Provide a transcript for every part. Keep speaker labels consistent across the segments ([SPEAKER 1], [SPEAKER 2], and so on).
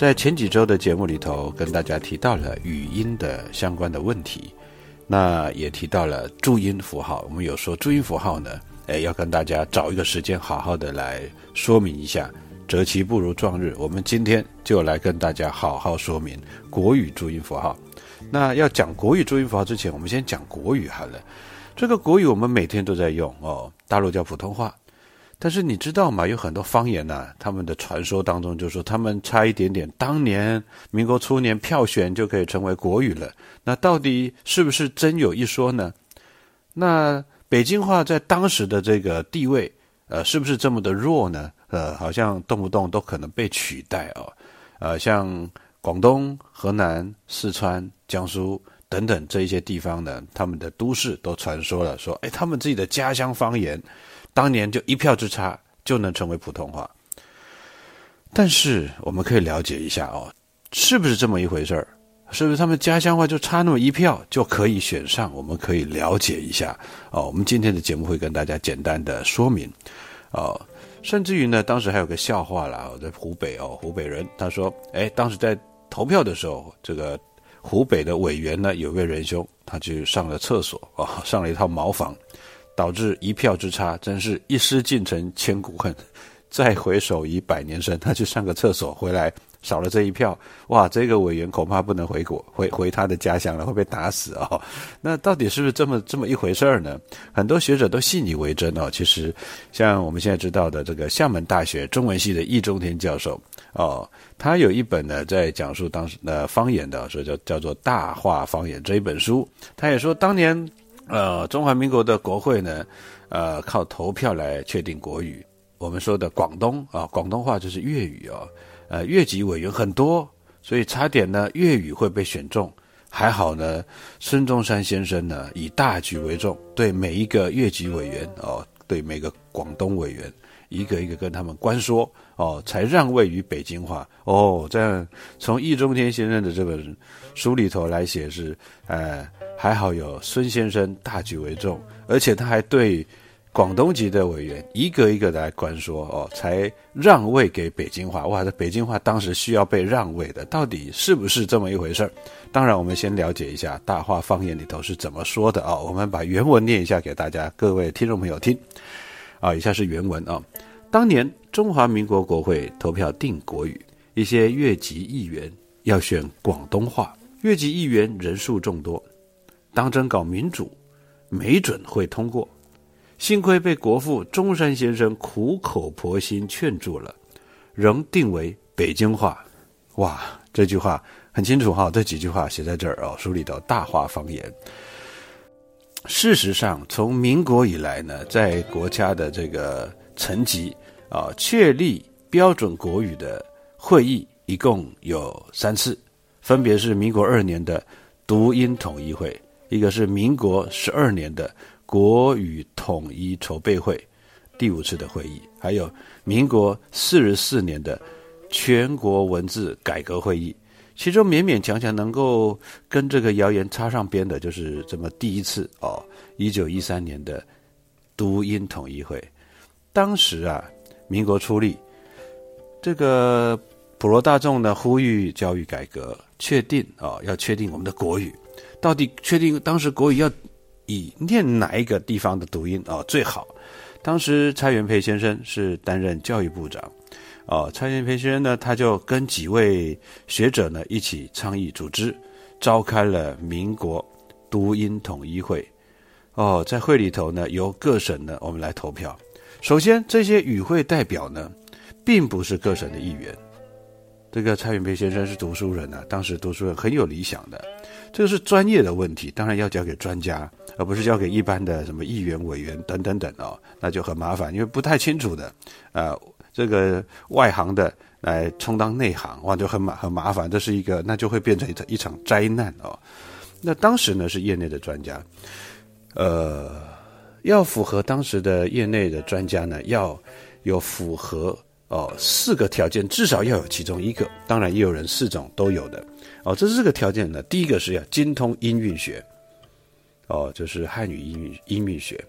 [SPEAKER 1] 在前几周的节目里头，跟大家提到了语音的相关的问题，那也提到了注音符号。我们有说注音符号呢，哎，要跟大家找一个时间，好好的来说明一下。择其不如撞日，我们今天就来跟大家好好说明国语注音符号。那要讲国语注音符号之前，我们先讲国语好了。这个国语我们每天都在用哦，大陆叫普通话。但是你知道吗？有很多方言呐，他们的传说当中就说他们差一点点，当年民国初年票选就可以成为国语了。那到底是不是真有一说呢？那北京话在当时的这个地位，呃，是不是这么的弱呢？呃，好像动不动都可能被取代哦。呃，像广东、河南、四川、江苏等等这一些地方呢，他们的都市都传说了说，哎，他们自己的家乡方言。当年就一票之差就能成为普通话，但是我们可以了解一下哦，是不是这么一回事儿？是不是他们家乡话就差那么一票就可以选上？我们可以了解一下哦。我们今天的节目会跟大家简单的说明哦，甚至于呢，当时还有个笑话啦，在湖北哦，湖北人他说，哎，当时在投票的时候，这个湖北的委员呢，有位仁兄，他去上了厕所啊，上了一套茅房。导致一票之差，真是一失进城千古恨，再回首已百年身。他去上个厕所回来，少了这一票，哇，这个委员恐怕不能回国，回回他的家乡了，会被打死哦。那到底是不是这么这么一回事儿呢？很多学者都信以为真哦。其实，像我们现在知道的这个厦门大学中文系的易中天教授哦，他有一本呢在讲述当时的方言的，所以叫叫做《大话方言》这一本书，他也说当年。呃，中华民国的国会呢，呃，靠投票来确定国语。我们说的广东啊，广东话就是粤语哦。呃，粤籍委员很多，所以差点呢，粤语会被选中。还好呢，孙中山先生呢，以大局为重，对每一个粤籍委员哦，对每个广东委员，一个一个跟他们官说哦，才让位于北京话哦。这样从易中天先生的这本书里头来写是，呃。还好有孙先生大局为重，而且他还对广东籍的委员一个一个来官说哦，才让位给北京话。哇，这北京话当时需要被让位的，到底是不是这么一回事儿？当然，我们先了解一下大话方言里头是怎么说的啊。我们把原文念一下给大家各位听众朋友听。啊，以下是原文啊。当年中华民国国会投票定国语，一些越籍议员要选广东话，越籍议员人数众多。当真搞民主，没准会通过。幸亏被国父中山先生苦口婆心劝住了，仍定为北京话。哇，这句话很清楚哈，这几句话写在这儿哦，书里头大话方言。事实上，从民国以来呢，在国家的这个层级啊，确立标准国语的会议一共有三次，分别是民国二年的读音统一会。一个是民国十二年的国语统一筹备会第五次的会议，还有民国四十四年的全国文字改革会议。其中勉勉强强能够跟这个谣言插上边的，就是这么第一次哦，一九一三年的读音统一会。当时啊，民国初立，这个普罗大众呢呼吁教育改革，确定啊要确定我们的国语，到底确定当时国语要以念哪一个地方的读音啊最好？当时蔡元培先生是担任教育部长，哦，蔡元培先生呢他就跟几位学者呢一起倡议组织，召开了民国读音统一会，哦，在会里头呢由各省呢我们来投票。首先，这些与会代表呢，并不是各省的议员。这个蔡元培先生是读书人啊，当时读书人很有理想的，这个是专业的问题，当然要交给专家，而不是交给一般的什么议员、委员等等等哦，那就很麻烦，因为不太清楚的，呃，这个外行的来充当内行，哇，就很麻很麻烦，这是一个，那就会变成一场一场灾难哦。那当时呢是业内的专家，呃。要符合当时的业内的专家呢，要有符合哦四个条件，至少要有其中一个。当然也有人四种都有的哦。这四个条件呢，第一个是要精通音韵学，哦，就是汉语音韵音韵学。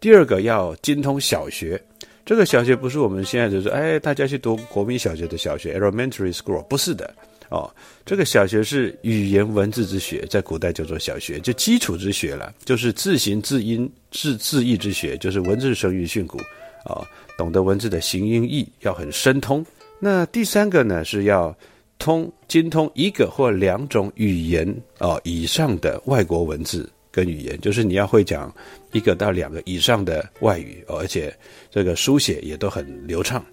[SPEAKER 1] 第二个要精通小学，这个小学不是我们现在就是哎大家去读国民小学的小学 （elementary school），不是的。哦，这个小学是语言文字之学，在古代叫做小学，就基础之学了，就是字形字音字字义之学，就是文字声韵训诂啊，懂得文字的形音义要很深通。那第三个呢，是要通精通一个或两种语言哦以上的外国文字跟语言，就是你要会讲一个到两个以上的外语，而且这个书写也都很流畅。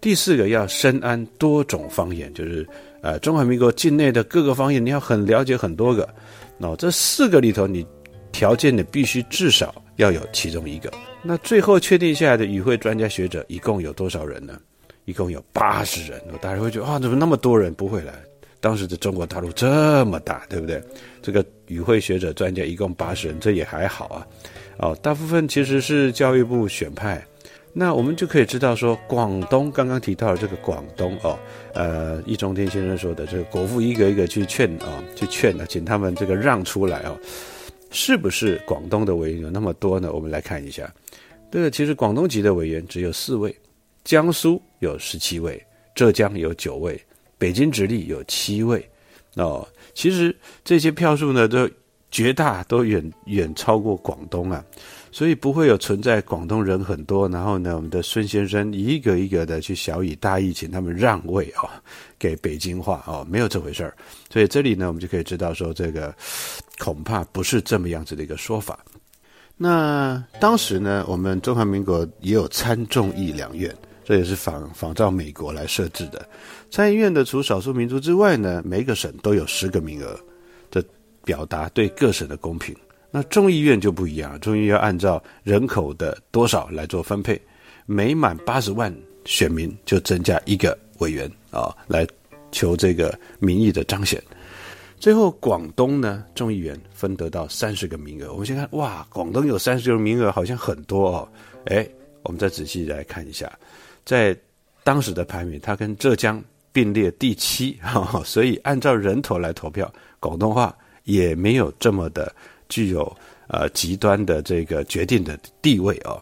[SPEAKER 1] 第四个要深谙多种方言，就是。呃，中华民国境内的各个方言，你要很了解很多个。那这四个里头，你条件你必须至少要有其中一个。那最后确定下来的与会专家学者一共有多少人呢？一共有八十人。大家会觉得啊，怎么那么多人不会来？当时的中国大陆这么大，对不对？这个与会学者专家一共八十人，这也还好啊。哦，大部分其实是教育部选派。那我们就可以知道说，广东刚刚提到的这个广东哦，呃，易中天先生说的这个国父一个一个去劝啊，去劝呢，请他们这个让出来哦，是不是广东的委员有那么多呢？我们来看一下，这个其实广东籍的委员只有四位，江苏有十七位，浙江有九位，北京直隶有七位，哦，其实这些票数呢，都绝大都远远超过广东啊。所以不会有存在广东人很多，然后呢，我们的孙先生一个一个的去小以大义，请他们让位啊，给北京话哦，没有这回事儿。所以这里呢，我们就可以知道说，这个恐怕不是这么样子的一个说法。那当时呢，我们中华民国也有参众议两院，这也是仿仿照美国来设置的。参议院的除少数民族之外呢，每个省都有十个名额，这表达对各省的公平。那众议院就不一样，众议院要按照人口的多少来做分配，每满八十万选民就增加一个委员啊，来求这个民意的彰显。最后广东呢，众议员分得到三十个名额。我们先看，哇，广东有三十个名额，好像很多哦。哎，我们再仔细来看一下，在当时的排名，它跟浙江并列第七，所以按照人头来投票，广东话也没有这么的。具有呃极端的这个决定的地位啊，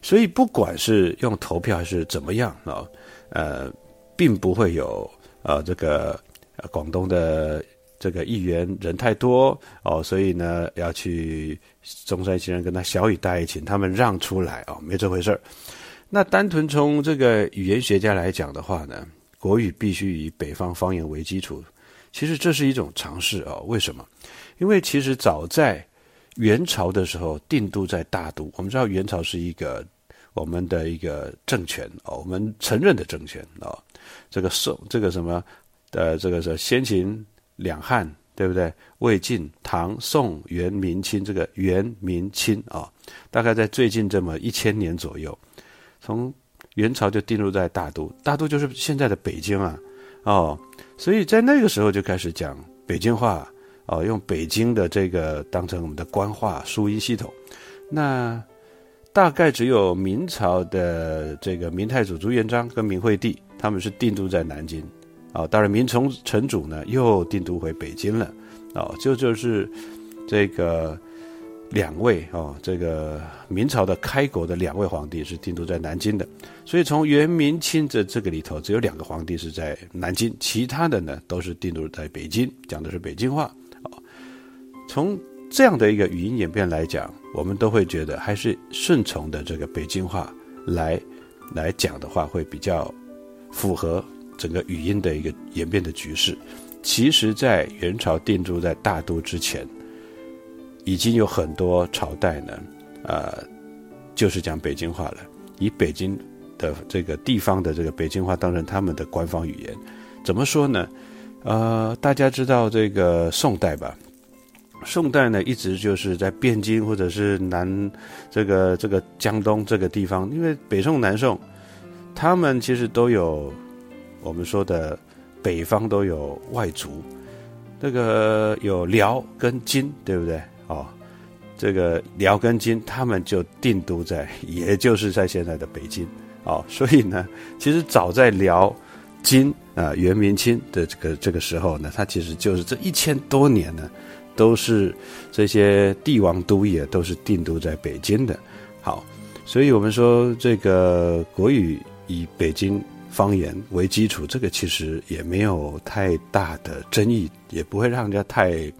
[SPEAKER 1] 所以不管是用投票还是怎么样啊，呃，并不会有呃这个广东的这个议员人太多哦，所以呢要去中山先生跟他小雨大一，请他们让出来哦，没这回事儿。那单纯从这个语言学家来讲的话呢，国语必须以北方方言为基础，其实这是一种尝试啊，为什么？因为其实早在元朝的时候，定都在大都。我们知道元朝是一个我们的一个政权哦，我们承认的政权哦。这个宋，这个什么，呃，这个是先秦两汉，对不对？魏晋唐宋元明清，这个元明清啊，大概在最近这么一千年左右，从元朝就定入在大都，大都就是现在的北京啊，哦，所以在那个时候就开始讲北京话。哦，用北京的这个当成我们的官话书音系统。那大概只有明朝的这个明太祖朱元璋跟明惠帝，他们是定都在南京。哦，当然明崇成祖呢又定都回北京了。哦，就就是这个。两位哦，这个明朝的开国的两位皇帝是定都在南京的，所以从元明清这这个里头，只有两个皇帝是在南京，其他的呢都是定都在北京，讲的是北京话。哦，从这样的一个语音演变来讲，我们都会觉得还是顺从的这个北京话来来讲的话，会比较符合整个语音的一个演变的局势。其实，在元朝定都在大都之前。已经有很多朝代呢，呃，就是讲北京话了，以北京的这个地方的这个北京话当成他们的官方语言。怎么说呢？呃，大家知道这个宋代吧？宋代呢，一直就是在汴京或者是南这个这个江东这个地方，因为北宋南宋，他们其实都有我们说的北方都有外族，那个有辽跟金，对不对？哦，这个辽跟金他们就定都在，也就是在现在的北京。哦，所以呢，其实早在辽、金啊、元、明清的这个这个时候呢，它其实就是这一千多年呢，都是这些帝王都也都是定都在北京的。好，所以我们说这个国语以北京方言为基础，这个其实也没有太大的争议，也不会让人家太。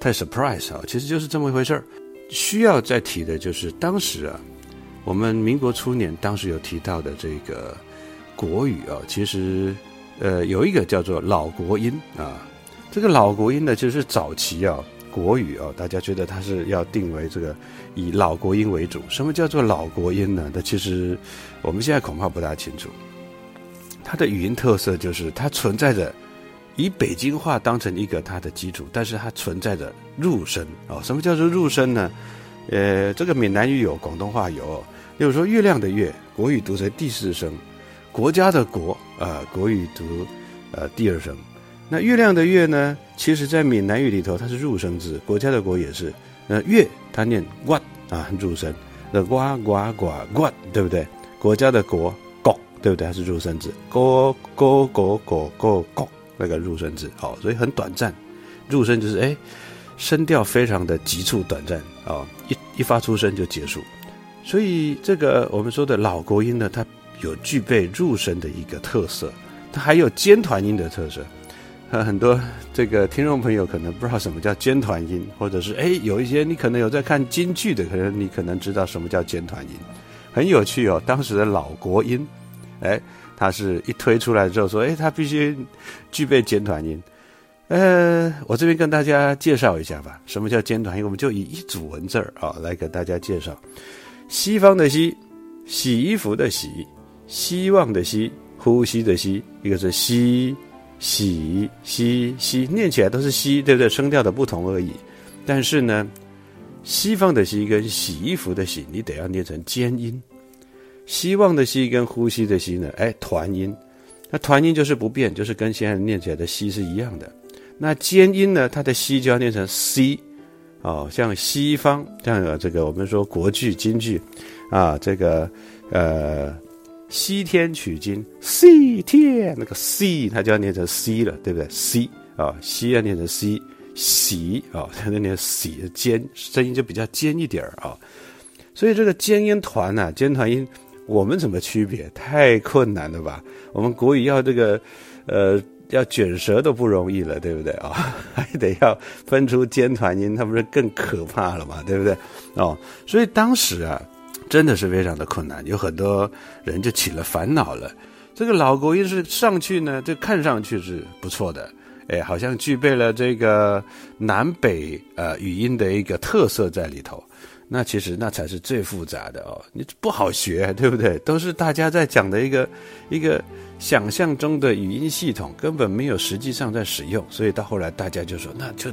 [SPEAKER 1] 太 surprise 啊，其实就是这么一回事儿。需要再提的就是当时啊，我们民国初年当时有提到的这个国语啊，其实呃有一个叫做老国音啊。这个老国音呢，就是早期啊国语啊，大家觉得它是要定为这个以老国音为主。什么叫做老国音呢？那其实我们现在恐怕不大清楚。它的语音特色就是它存在着。以北京话当成一个它的基础，但是它存在着入声哦。什么叫做入声呢？呃，这个闽南语有，广东话有。例如说，月亮的月，国语读成第四声；国家的国，啊，国语读呃第二声。那月亮的月呢？其实在闽南语里头，它是入声字。国家的国也是，那，月它念呱啊，入声。那呱呱呱呱，对不对？国家的国，国，对不对？它是入声字。国国国国国国。那个入声字，好，所以很短暂。入声就是哎，声调非常的急促短暂啊，一一发出声就结束。所以这个我们说的老国音呢，它有具备入声的一个特色，它还有尖团音的特色。很多这个听众朋友可能不知道什么叫尖团音，或者是哎，有一些你可能有在看京剧的，可能你可能知道什么叫尖团音，很有趣哦。当时的老国音，哎。他是一推出来之后说，哎，他必须具备尖团音。呃，我这边跟大家介绍一下吧，什么叫尖团音？我们就以一组文字儿啊来给大家介绍。西方的西，洗衣服的洗，希望的希，呼吸的吸，一个是西洗西西，念起来都是西，对不对？声调的不同而已。但是呢，西方的西跟洗衣服的洗，你得要念成尖音。希望的希跟呼吸的吸呢？哎，团音，那团音就是不变，就是跟现在念起来的西是一样的。那尖音呢？它的西就要念成 c，哦，像西方，像这个我们说国剧、京剧，啊，这个呃，西天取经，西天那个 c 它就要念成 c 了，对不对？c 啊，西要念成 c，喜啊，它就念喜尖，声音就比较尖一点儿啊。所以这个尖音团呐，尖团音。我们怎么区别？太困难了吧？我们国语要这个，呃，要卷舌都不容易了，对不对啊？还得要分出尖团音，那不是更可怕了嘛？对不对？哦，所以当时啊，真的是非常的困难，有很多人就起了烦恼了。这个老国音是上去呢，就看上去是不错的，哎，好像具备了这个南北呃语音的一个特色在里头。那其实那才是最复杂的哦，你不好学，对不对？都是大家在讲的一个一个想象中的语音系统，根本没有实际上在使用，所以到后来大家就说，那就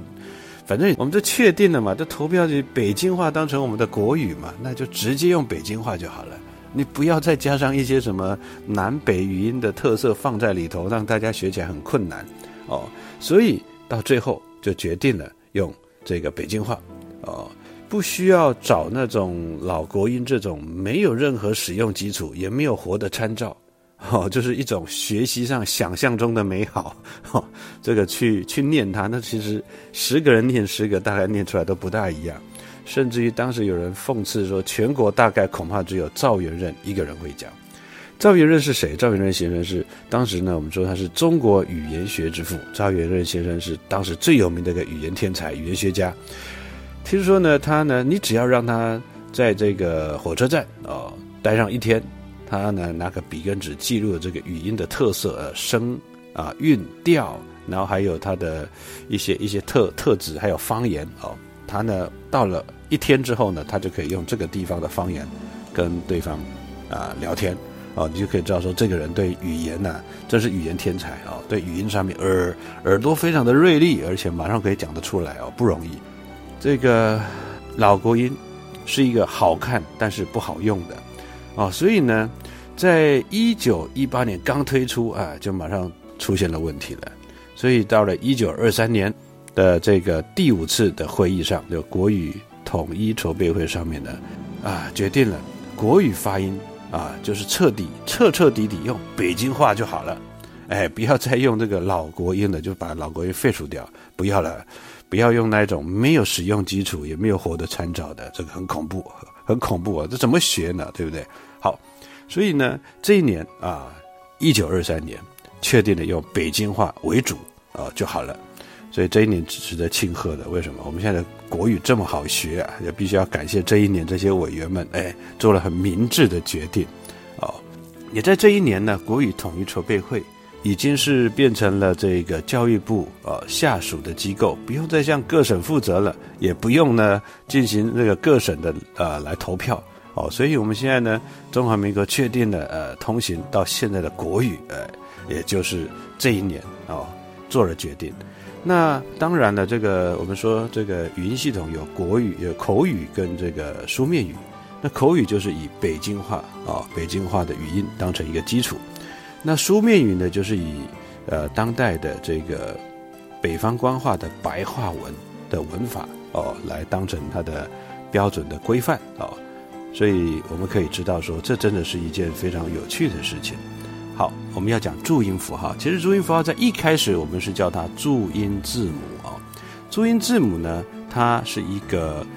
[SPEAKER 1] 反正我们就确定了嘛，这投标就北京话当成我们的国语嘛，那就直接用北京话就好了，你不要再加上一些什么南北语音的特色放在里头，让大家学起来很困难哦。所以到最后就决定了用这个北京话，哦，不需要找那种老国音这种没有任何使用基础，也没有活的参照，哦，就是一种学习上想象中的美好，哦，这个去去念它，那其实十个人念十个，大概念出来都不大一样，甚至于当时有人讽刺说，全国大概恐怕只有赵元任一个人会讲。赵元任是谁？赵元任先生是当时呢，我们说他是中国语言学之父。赵元任先生是当时最有名的一个语言天才、语言学家。听说呢，他呢，你只要让他在这个火车站哦待上一天，他呢拿个笔跟纸记录这个语音的特色、呃声啊韵调，然后还有他的一些一些特特质，还有方言哦。他呢到了一天之后呢，他就可以用这个地方的方言跟对方啊聊天。哦，你就可以知道说，这个人对语言呢，真是语言天才啊！对语音上面耳耳朵非常的锐利，而且马上可以讲得出来哦，不容易。这个老国音是一个好看但是不好用的哦，所以呢，在一九一八年刚推出啊，就马上出现了问题了。所以到了一九二三年的这个第五次的会议上，就国语统一筹备会上面呢，啊，决定了国语发音。啊，就是彻底、彻彻底底用北京话就好了，哎，不要再用这个老国音了，就把老国音废除掉，不要了，不要用那种没有使用基础也没有活的参照的，这个很恐怖，很恐怖啊！这怎么学呢？对不对？好，所以呢，这一年啊，一九二三年，确定了用北京话为主啊就好了。所以这一年值得庆贺的，为什么？我们现在国语这么好学啊，也必须要感谢这一年这些委员们，哎，做了很明智的决定，哦，也在这一年呢，国语统一筹备会已经是变成了这个教育部呃下属的机构，不用再向各省负责了，也不用呢进行这个各省的呃来投票，哦，所以我们现在呢，中华民国确定了呃通行到现在的国语，呃，也就是这一年哦做了决定。那当然了，这个我们说这个语音系统有国语、有口语跟这个书面语。那口语就是以北京话啊，北京话的语音当成一个基础。那书面语呢，就是以呃当代的这个北方官话的白话文的文法哦，来当成它的标准的规范哦。所以我们可以知道说，这真的是一件非常有趣的事情。好，我们要讲注音符号。其实注音符号在一开始我们是叫它注音字母啊。注音字母呢，它是一个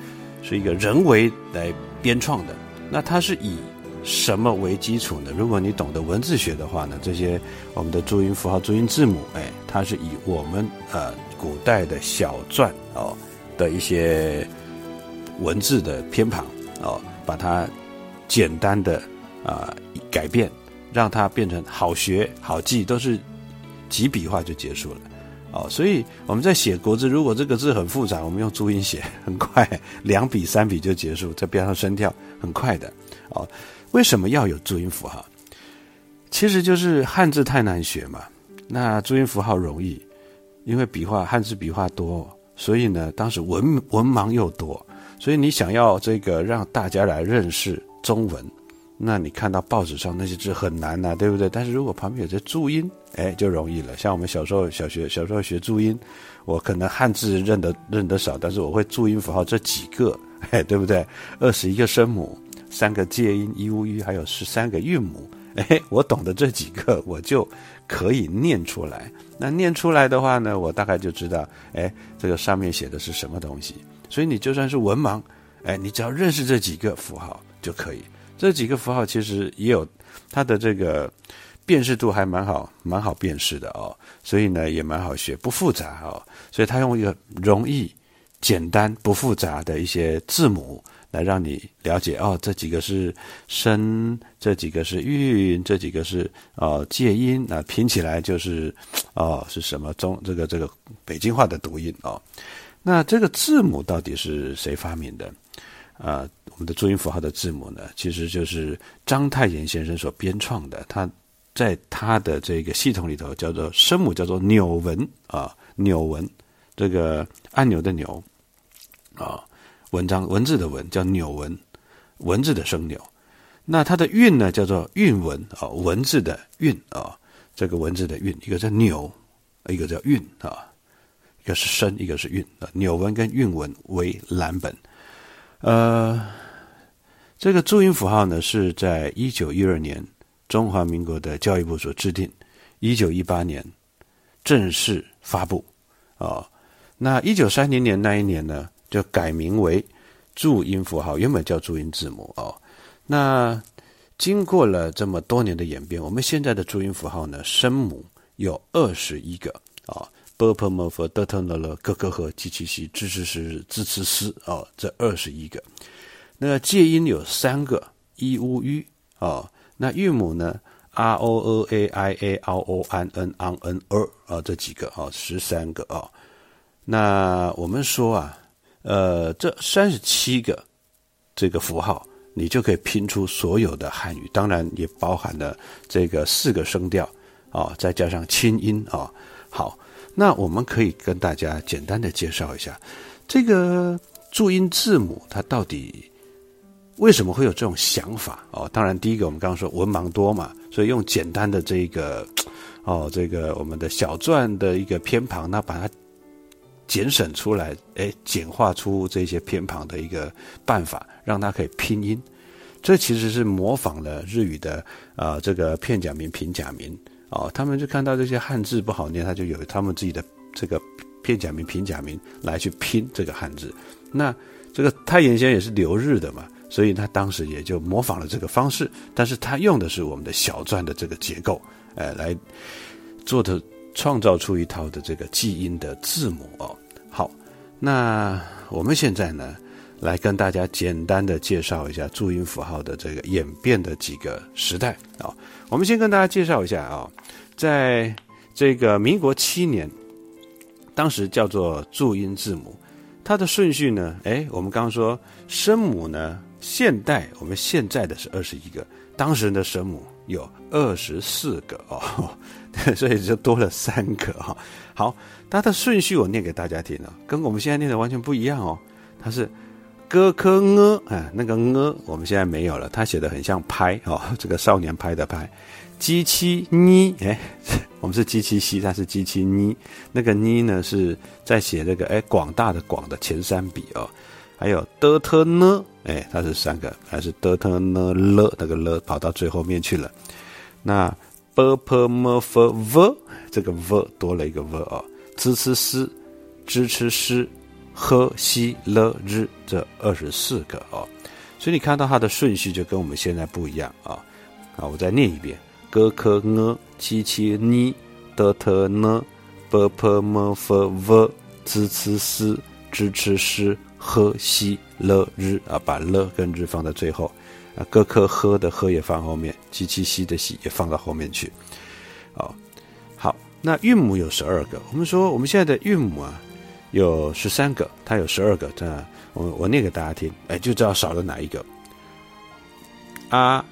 [SPEAKER 1] 是一个人为来编创的。那它是以什么为基础呢？如果你懂得文字学的话呢，这些我们的注音符号、注音字母，哎，它是以我们呃古代的小篆哦的一些文字的偏旁哦，把它简单的啊改变。让它变成好学好记，都是几笔画就结束了，哦，所以我们在写国字，如果这个字很复杂，我们用注音写，很快，两笔三笔就结束，再标上声调，很快的，哦，为什么要有注音符号？其实就是汉字太难学嘛，那注音符号容易，因为笔画汉字笔画多，所以呢，当时文文盲又多，所以你想要这个让大家来认识中文。那你看到报纸上那些字很难呐，对不对？但是如果旁边有些注音，哎，就容易了。像我们小时候小学小时候学注音，我可能汉字认得认得少，但是我会注音符号这几个，哎，对不对？二十一个声母，三个介音，一乌吁，还有十三个韵母，哎，我懂得这几个，我就可以念出来。那念出来的话呢，我大概就知道，哎，这个上面写的是什么东西。所以你就算是文盲，哎，你只要认识这几个符号就可以。这几个符号其实也有它的这个辨识度，还蛮好，蛮好辨识的哦。所以呢，也蛮好学，不复杂哦。所以它用一个容易、简单、不复杂的一些字母来让你了解哦，这几个是声，这几个是韵，这几个是哦介音，那拼起来就是哦是什么中这个这个北京话的读音哦。那这个字母到底是谁发明的？啊，我们的注音符号的字母呢，其实就是章太炎先生所编创的。他在他的这个系统里头叫做声母，叫做纽文啊，纽文，这个按钮的钮啊，文章文字的文叫纽文，文字的声纽。那它的韵呢，叫做韵文啊，文字的韵啊，这个文字的韵，一个叫纽，一个叫韵啊，一个是声，一个是韵啊，纽文跟韵文为蓝本。呃，这个注音符号呢，是在一九一二年中华民国的教育部所制定，一九一八年正式发布啊。那一九三零年那一年呢，就改名为注音符号，原本叫注音字母哦。那经过了这么多年的演变，我们现在的注音符号呢，声母有二十一个啊。b p m f d t n l g g h g q x z z sh z c s 哦，这二十一个。那介音有三个，i u u 哦。那韵母呢，r o e a i a r o n n a n n er 啊，这几个啊，十三个啊。那我们说啊，呃，这三十七个这个符号，你就可以拼出所有的汉语，当然也包含了这个四个声调啊，再加上清音啊。好。那我们可以跟大家简单的介绍一下，这个注音字母它到底为什么会有这种想法哦？当然，第一个我们刚刚说文盲多嘛，所以用简单的这个哦，这个我们的小篆的一个偏旁，那把它简省出来，哎，简化出这些偏旁的一个办法，让它可以拼音。这其实是模仿了日语的啊，这个片假名、平假名。哦，他们就看到这些汉字不好念，他就有他们自己的这个片假名、平假名来去拼这个汉字。那这个他原先也是留日的嘛，所以他当时也就模仿了这个方式，但是他用的是我们的小篆的这个结构，哎，来做的创造出一套的这个记音的字母哦。好，那我们现在呢？来跟大家简单的介绍一下注音符号的这个演变的几个时代啊。我们先跟大家介绍一下啊，在这个民国七年，当时叫做注音字母，它的顺序呢，哎，我们刚刚说声母呢，现代我们现在的是二十一个，当时的声母有二十四个哦，所以就多了三个哈。好，它的顺序我念给大家听啊，跟我们现在念的完全不一样哦，它是。歌科呢？啊，那个呢，我们现在没有了。它写的很像拍哦，这个少年拍的拍。机器呢？哎，我们是机器西，它是机器呢。那个呢呢是在写这个哎广大的广的前三笔哦。还有的特呢？哎，它是三个，还是的特呢了？那个了跑到最后面去了。那 b p m f v 这个 v 多了一个 v 哦。z c s 支持诗。呵西了日这二十四个哦，所以你看到它的顺序就跟我们现在不一样啊。啊，我再念一遍：歌科呢七七呢的特呢啵啵么佛佛兹兹斯支持诗喝西了日啊，把了跟日放在最后啊。歌科喝的喝也放后面，七七西的西也放到后面去。哦，好，那韵母有十二个。我们说我们现在的韵母啊。有十三个，它有十二个，这我我念给大家听，哎，就知道少了哪一个。啊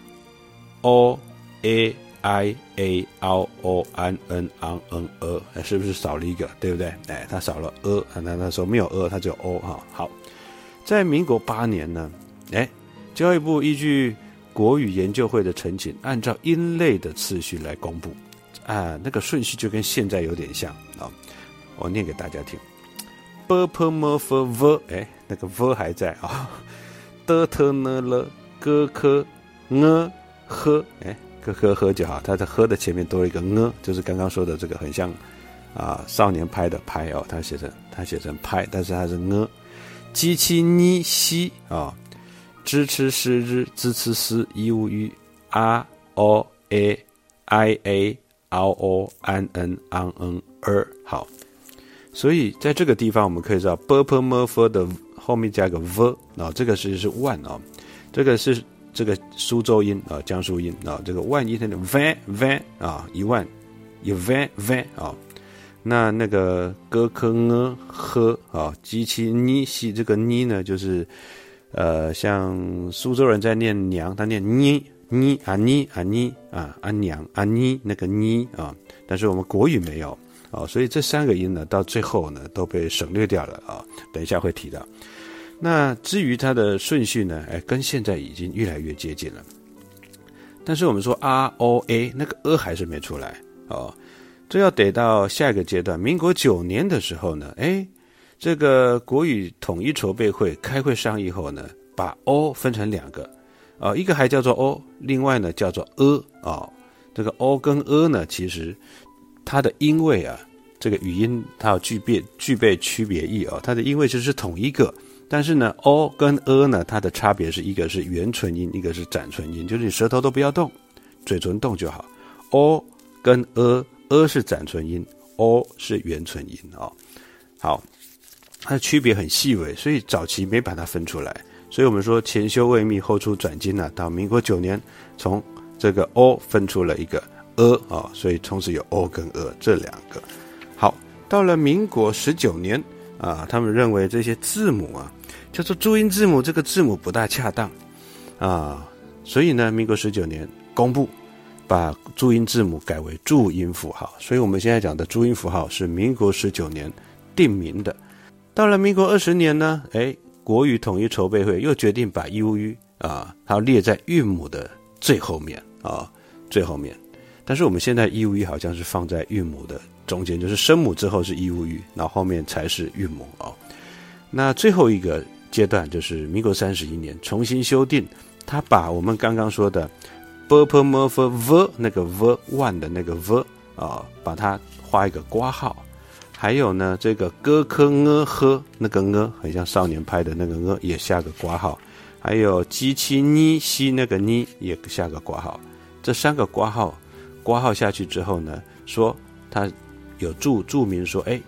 [SPEAKER 1] o a i a o o n n ang n e，是不是少了一个？对不对？哎，它少了 e，那那时候没有 e，它只有 o 哈。好，在民国八年呢，哎，教育部依据国语研究会的陈请，按照音类的次序来公布，啊，那个顺序就跟现在有点像啊，我念给大家听。b p m f v，哎，那个 v 还在啊。d t n l g k n h，哎，g k h 就好，它的 h 的前面多了一个 n，就是刚刚说的这个很像啊少年拍的拍哦，他写成他写成拍，但是他是 n。机器尼西啊，支持是日支持是 u u r o a i a r o n n ang n er，好。所以在这个地方，我们可以知道 b p m f 的后面加个 v，啊，这个是是 one 啊，这个是这个苏州音啊，江苏音啊，这个万音它的 van van 啊，一万一 van van 啊，那那个 g k n h 啊，机器呢西这个呢呢，就是呃，像苏州人在念娘，他念呢呢啊呢啊呢啊啊娘啊呢那个呢啊，但是我们国语没有。啊，所以这三个音呢，到最后呢都被省略掉了啊。等一下会提到。那至于它的顺序呢，哎，跟现在已经越来越接近了。但是我们说 R O A 那个 A 还是没出来哦。这要得到下一个阶段，民国九年的时候呢，哎，这个国语统一筹备会开会商议后呢，把 “o” 分成两个，啊，一个还叫做 “o”，另外呢叫做 “a” 啊，这个 “o” 跟 “a” 呢，其实它的音位啊，这个语音它要具备具备区别意啊，它的音位其实是同一个，但是呢，“o” 跟 “a” 呢，它的差别是一个是元唇音，一个是展唇音，就是你舌头都不要动，嘴唇动就好，“o” 跟 “a”。a 是展唇音，o 是元唇音啊。好，它的区别很细微，所以早期没把它分出来。所以我们说前修未密，后出转金呢。到民国九年，从这个 o 分出了一个 a 啊，所以从此有 o 跟 a 这两个。好，到了民国十九年啊，他们认为这些字母啊，叫做注音字母，这个字母不大恰当啊，所以呢，民国十九年公布。把注音字母改为注音符号，所以我们现在讲的注音符号是民国十九年定名的。到了民国二十年呢，哎，国语统一筹备会又决定把 u u 啊，它列在韵母的最后面啊，最后面。但是我们现在 u u 好像是放在韵母的中间，就是声母之后是 u u，然后后面才是韵母啊。那最后一个阶段就是民国三十一年重新修订，他把我们刚刚说的。b p m f v 那个 v one 的那个 v 啊，把它画一个刮号。还有呢，这个 g k ng h 那个 n 很像少年派的那个 n 也下个刮号。还有 g 七 ni 西那个 “n” 也下个刮号。这三个刮号，刮号下去之后呢，说它有注注明说，哎，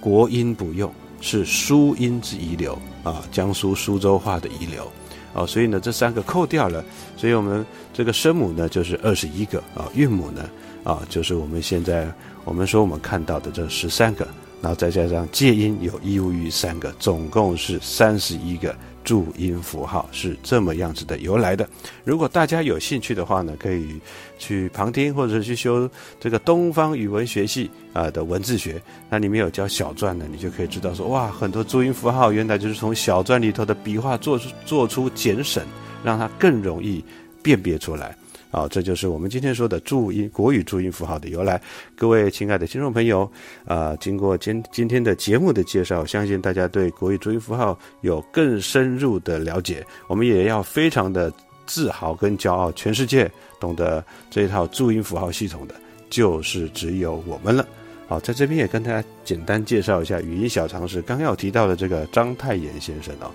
[SPEAKER 1] 国音不用，是苏音之遗留啊，江苏苏州话的遗留。哦，所以呢，这三个扣掉了，所以我们这个声母呢就是二十一个啊，韵母呢啊就是我们现在我们说我们看到的这十三个，然后再加上介音有一物语三个，总共是三十一个。注音符号是这么样子的由来的。如果大家有兴趣的话呢，可以去旁听或者去修这个东方语文学系啊的文字学，那里面有教小篆的，你就可以知道说，哇，很多注音符号原来就是从小篆里头的笔画做出做出简省，让它更容易辨别出来。啊，这就是我们今天说的注音国语注音符号的由来。各位亲爱的听众朋友，啊，经过今今天的节目的介绍，相信大家对国语注音符号有更深入的了解。我们也要非常的自豪跟骄傲，全世界懂得这套注音符号系统的，就是只有我们了。好，在这边也跟大家简单介绍一下语音小常识。刚要提到的这个张太炎先生啊，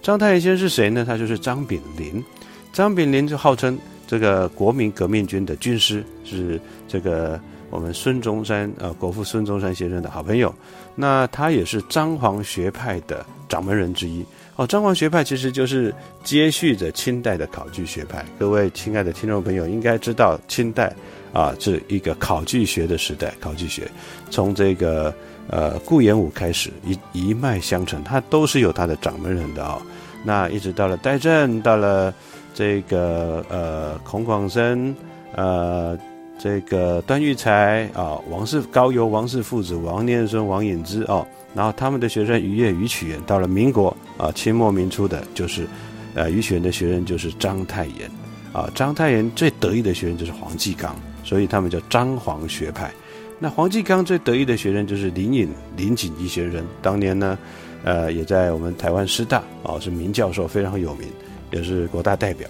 [SPEAKER 1] 张太炎先生是谁呢？他就是张炳麟。张炳麟就号称。这个国民革命军的军师是这个我们孙中山呃国父孙中山先生的好朋友，那他也是张黄学派的掌门人之一哦。张黄学派其实就是接续着清代的考据学派。各位亲爱的听众朋友应该知道，清代啊是一个考据学的时代，考据学从这个呃顾炎武开始一一脉相承，他都是有他的掌门人的哦。那一直到了戴震，到了。这个呃，孔广生，呃，这个段玉裁啊，王氏高邮王氏父子，王念孙、王隐之哦，然后他们的学生于越、于曲元，到了民国啊，清末民初的，就是呃，于曲元的学生就是章太炎啊，章太炎最得意的学生就是黄继刚，所以他们叫张黄学派。那黄继刚最得意的学生就是林隐、林锦衣先生，当年呢，呃，也在我们台湾师大哦，是名教授，非常有名。也是国大代表，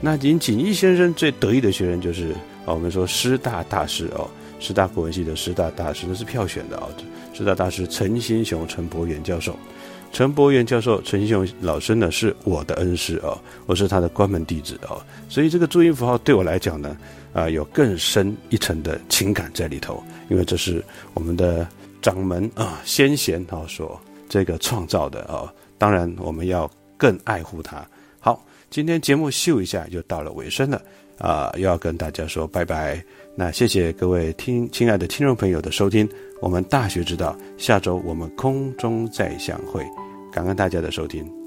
[SPEAKER 1] 那林锦义先生最得意的学生就是啊，我们说师大大师哦，师大国文系的师大大师，那是票选的哦。师大大师陈新雄、陈伯元教授，陈伯元教授、陈新雄老师呢是我的恩师哦，我是他的关门弟子哦，所以这个注音符号对我来讲呢，啊，有更深一层的情感在里头，因为这是我们的掌门啊先贤啊所这个创造的啊，当然我们要更爱护他。今天节目秀一下就到了尾声了，啊，又要跟大家说拜拜。那谢谢各位听亲爱的听众朋友的收听，我们大学之道，下周我们空中再相会，感恩大家的收听。